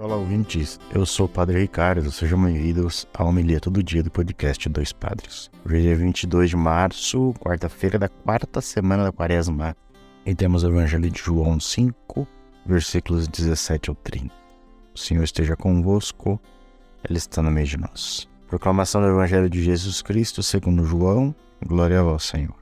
Olá, ouvintes. Eu sou o Padre Ricardo. Sejam bem-vindos ao Homilia Todo Dia do podcast Dois Padres. Hoje é 22 de março, quarta-feira da quarta semana da quaresma. E temos o Evangelho de João 5, versículos 17 ao 30. O Senhor esteja convosco, Ele está no meio de nós. Proclamação do Evangelho de Jesus Cristo segundo João. Glória a vós, Senhor.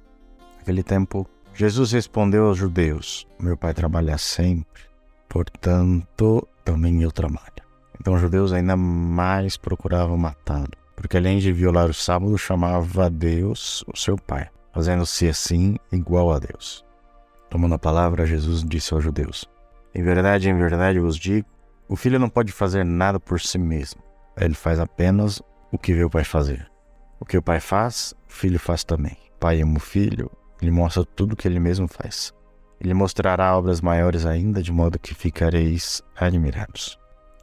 Naquele tempo, Jesus respondeu aos judeus: Meu pai trabalha sempre, portanto também eu trabalho. Então os judeus ainda mais procuravam matá-lo, porque além de violar o sábado, chamava Deus o seu pai, fazendo-se assim igual a Deus. Tomando a palavra, Jesus disse aos judeus: Em verdade, em verdade vos digo, o filho não pode fazer nada por si mesmo. Ele faz apenas o que vê o pai fazer. O que o pai faz, o filho faz também. O pai ama o filho, ele mostra tudo o que ele mesmo faz. Ele mostrará obras maiores ainda, de modo que ficareis admirados.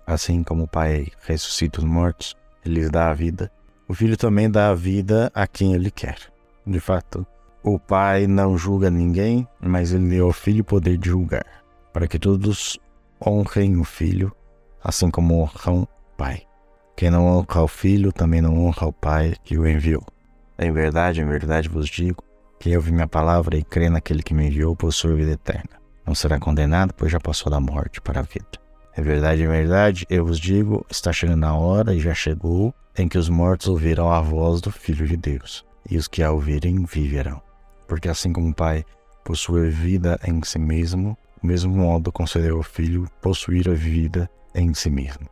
Assim como o Pai ressuscita os mortos, ele lhes dá a vida, o Filho também dá a vida a quem ele quer. De fato, o Pai não julga ninguém, mas ele deu ao Filho o poder de julgar, para que todos honrem o Filho, assim como honram o Pai. Quem não honra o Filho também não honra o Pai que o enviou. Em verdade, em verdade vos digo, quem ouve minha palavra e crê naquele que me enviou possui vida eterna. Não será condenado, pois já passou da morte para a vida. É verdade, é verdade, eu vos digo, está chegando a hora e já chegou em que os mortos ouvirão a voz do Filho de Deus, e os que a ouvirem viverão. Porque assim como o Pai possui vida em si mesmo, o mesmo modo concedeu ao Filho possuir a vida em si mesmo.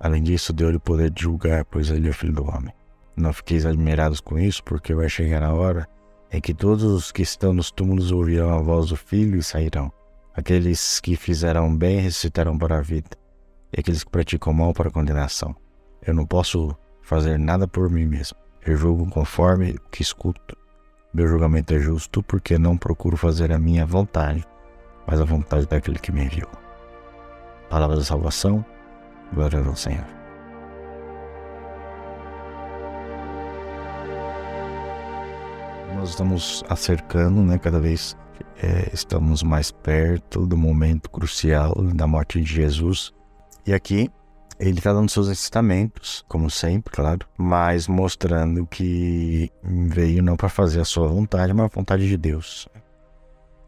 Além disso, deu-lhe o poder de julgar, pois ele é o Filho do Homem. Não fiqueis admirados com isso, porque vai chegar a hora é que todos os que estão nos túmulos ouvirão a voz do Filho e sairão. Aqueles que fizeram bem ressuscitarão para a vida, e aqueles que praticam mal para a condenação. Eu não posso fazer nada por mim mesmo. Eu julgo conforme o que escuto. Meu julgamento é justo porque não procuro fazer a minha vontade, mas a vontade daquele que me enviou. Palavra da salvação, glória ao Senhor. Nós estamos acercando, né? Cada vez é, estamos mais perto do momento crucial da morte de Jesus. E aqui ele está dando seus ensinamentos, como sempre, claro, mas mostrando que veio não para fazer a sua vontade, mas a vontade de Deus.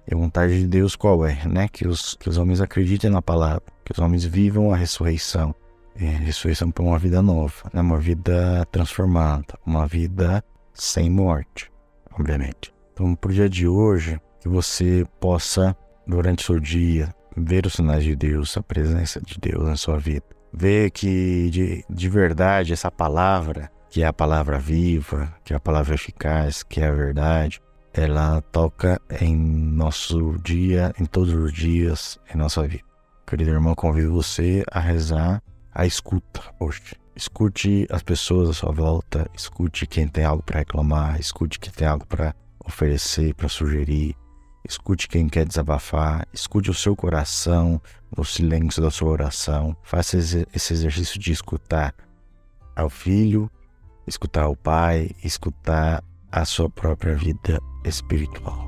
E a vontade de Deus qual é? Né? Que, os, que os homens acreditem na palavra, que os homens vivam a ressurreição. E a ressurreição para uma vida nova, né? uma vida transformada, uma vida sem morte obviamente. Então, para o dia de hoje, que você possa, durante o seu dia, ver os sinais de Deus, a presença de Deus na sua vida. Ver que de, de verdade essa palavra, que é a palavra viva, que é a palavra eficaz, que é a verdade, ela toca em nosso dia, em todos os dias, em nossa vida. Querido irmão, convido você a rezar a escuta hoje. Escute as pessoas à sua volta, escute quem tem algo para reclamar, escute quem tem algo para oferecer, para sugerir, escute quem quer desabafar, escute o seu coração, no silêncio da sua oração. Faça esse exercício de escutar ao filho, escutar ao pai, escutar a sua própria vida espiritual.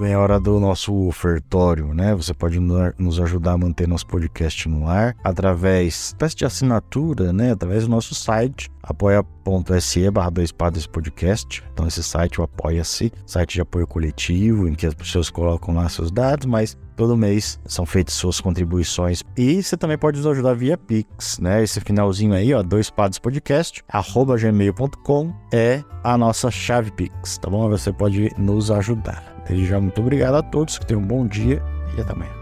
É hora do nosso ofertório, né? Você pode nos ajudar a manter nosso podcast no ar através de assinatura, né? Através do nosso site, apoia.se barra dois padres podcast. Então esse site, o Apoia-se, site de apoio coletivo, em que as pessoas colocam lá seus dados, mas todo mês são feitas suas contribuições e você também pode nos ajudar via Pix, né? Esse finalzinho aí, ó, dois padres podcast, arroba gmail.com é a nossa chave Pix, tá bom? Você pode nos ajudar. Desde já, muito obrigado a todos, que tenham um bom dia e até amanhã.